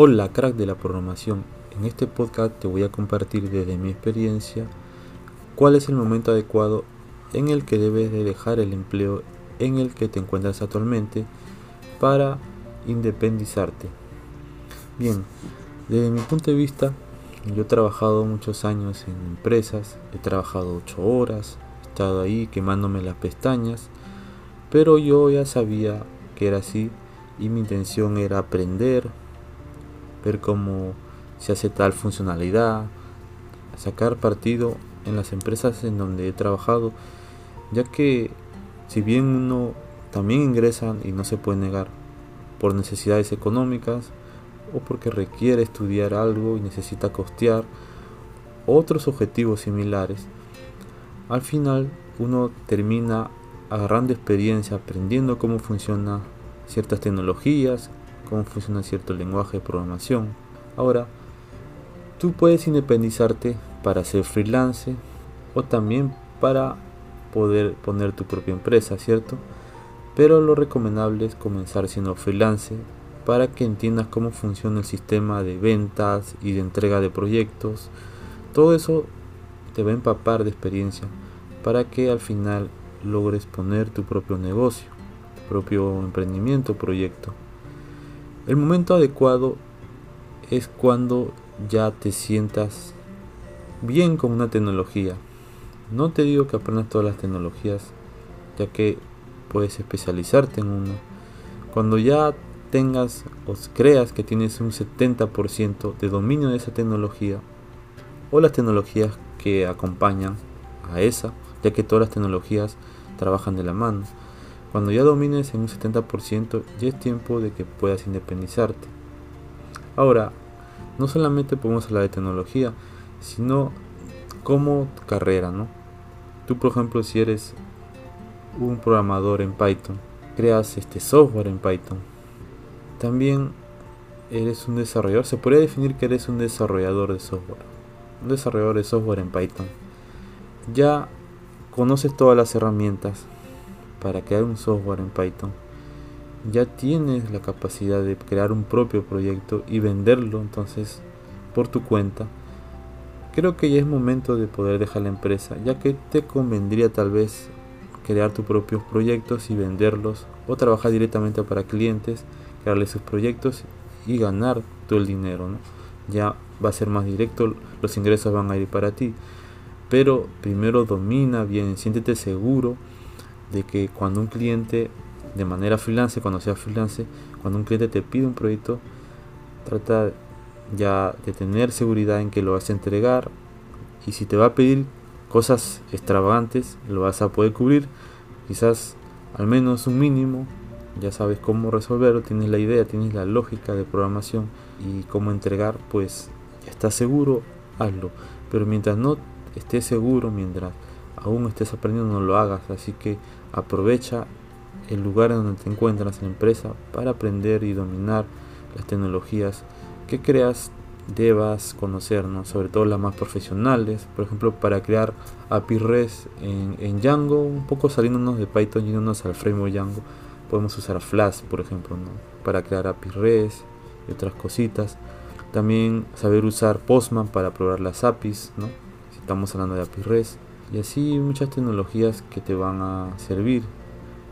Hola crack de la programación, en este podcast te voy a compartir desde mi experiencia cuál es el momento adecuado en el que debes de dejar el empleo en el que te encuentras actualmente para independizarte. Bien, desde mi punto de vista, yo he trabajado muchos años en empresas, he trabajado 8 horas, he estado ahí quemándome las pestañas, pero yo ya sabía que era así y mi intención era aprender, cómo se hace tal funcionalidad, sacar partido en las empresas en donde he trabajado, ya que si bien uno también ingresa y no se puede negar por necesidades económicas o porque requiere estudiar algo y necesita costear otros objetivos similares, al final uno termina agarrando experiencia, aprendiendo cómo funciona ciertas tecnologías, cómo funciona cierto lenguaje de programación. Ahora, tú puedes independizarte para ser freelance o también para poder poner tu propia empresa, ¿cierto? Pero lo recomendable es comenzar siendo freelance para que entiendas cómo funciona el sistema de ventas y de entrega de proyectos. Todo eso te va a empapar de experiencia para que al final logres poner tu propio negocio, tu propio emprendimiento, proyecto. El momento adecuado es cuando ya te sientas bien con una tecnología. No te digo que aprendas todas las tecnologías, ya que puedes especializarte en una. Cuando ya tengas o creas que tienes un 70% de dominio de esa tecnología o las tecnologías que acompañan a esa, ya que todas las tecnologías trabajan de la mano. Cuando ya domines en un 70%, ya es tiempo de que puedas independizarte. Ahora, no solamente podemos hablar de tecnología, sino como carrera, ¿no? Tú, por ejemplo, si eres un programador en Python, creas este software en Python. También eres un desarrollador, se podría definir que eres un desarrollador de software. Un desarrollador de software en Python. Ya conoces todas las herramientas para crear un software en Python, ya tienes la capacidad de crear un propio proyecto y venderlo entonces por tu cuenta. Creo que ya es momento de poder dejar la empresa, ya que te convendría tal vez crear tus propios proyectos y venderlos o trabajar directamente para clientes, crearles sus proyectos y ganar todo el dinero. Ya va a ser más directo, los ingresos van a ir para ti. Pero primero domina bien, siéntete seguro de que cuando un cliente, de manera freelance, cuando sea freelance, cuando un cliente te pide un proyecto, trata ya de tener seguridad en que lo vas a entregar y si te va a pedir cosas extravagantes, lo vas a poder cubrir, quizás al menos un mínimo, ya sabes cómo resolverlo, tienes la idea, tienes la lógica de programación y cómo entregar, pues estás seguro, hazlo. Pero mientras no estés seguro, mientras aún estés aprendiendo, no lo hagas. Así que aprovecha el lugar donde te encuentras en la empresa para aprender y dominar las tecnologías que creas debas conocer, sobre todo las más profesionales, por ejemplo para crear API REST en, Django, un poco saliéndonos de Python y yéndonos al framework Django, podemos usar Flash por ejemplo para crear API REST y otras cositas. También saber usar Postman para probar las APIs, ¿no? si estamos hablando de API REST y así muchas tecnologías que te van a servir.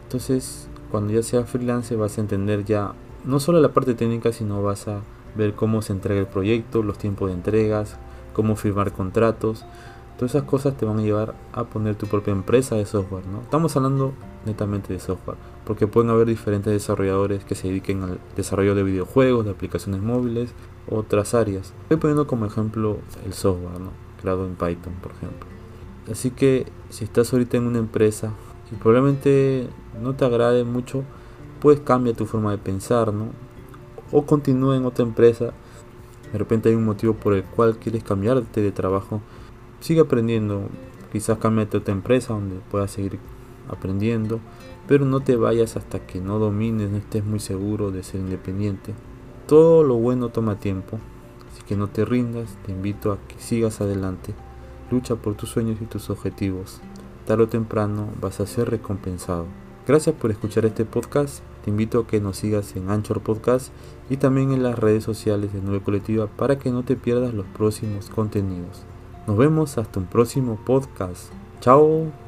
Entonces, cuando ya sea freelance vas a entender ya no solo la parte técnica, sino vas a ver cómo se entrega el proyecto, los tiempos de entregas, cómo firmar contratos. Todas esas cosas te van a llevar a poner tu propia empresa de software. ¿no? Estamos hablando netamente de software, porque pueden haber diferentes desarrolladores que se dediquen al desarrollo de videojuegos, de aplicaciones móviles, otras áreas. Estoy poniendo como ejemplo el software, creado en Python, por ejemplo. Así que si estás ahorita en una empresa y probablemente no te agrade mucho, pues cambia tu forma de pensar, ¿no? O continúa en otra empresa. De repente hay un motivo por el cual quieres cambiarte de trabajo. Sigue aprendiendo. Quizás cámbiate a otra empresa donde puedas seguir aprendiendo. Pero no te vayas hasta que no domines, no estés muy seguro de ser independiente. Todo lo bueno toma tiempo. Así que no te rindas. Te invito a que sigas adelante. Lucha por tus sueños y tus objetivos. Tarde o temprano vas a ser recompensado. Gracias por escuchar este podcast. te invito a que nos sigas en Anchor Podcast y también en las redes sociales de Nube Colectiva para que no te pierdas los próximos contenidos. Nos vemos hasta un próximo podcast. Chao.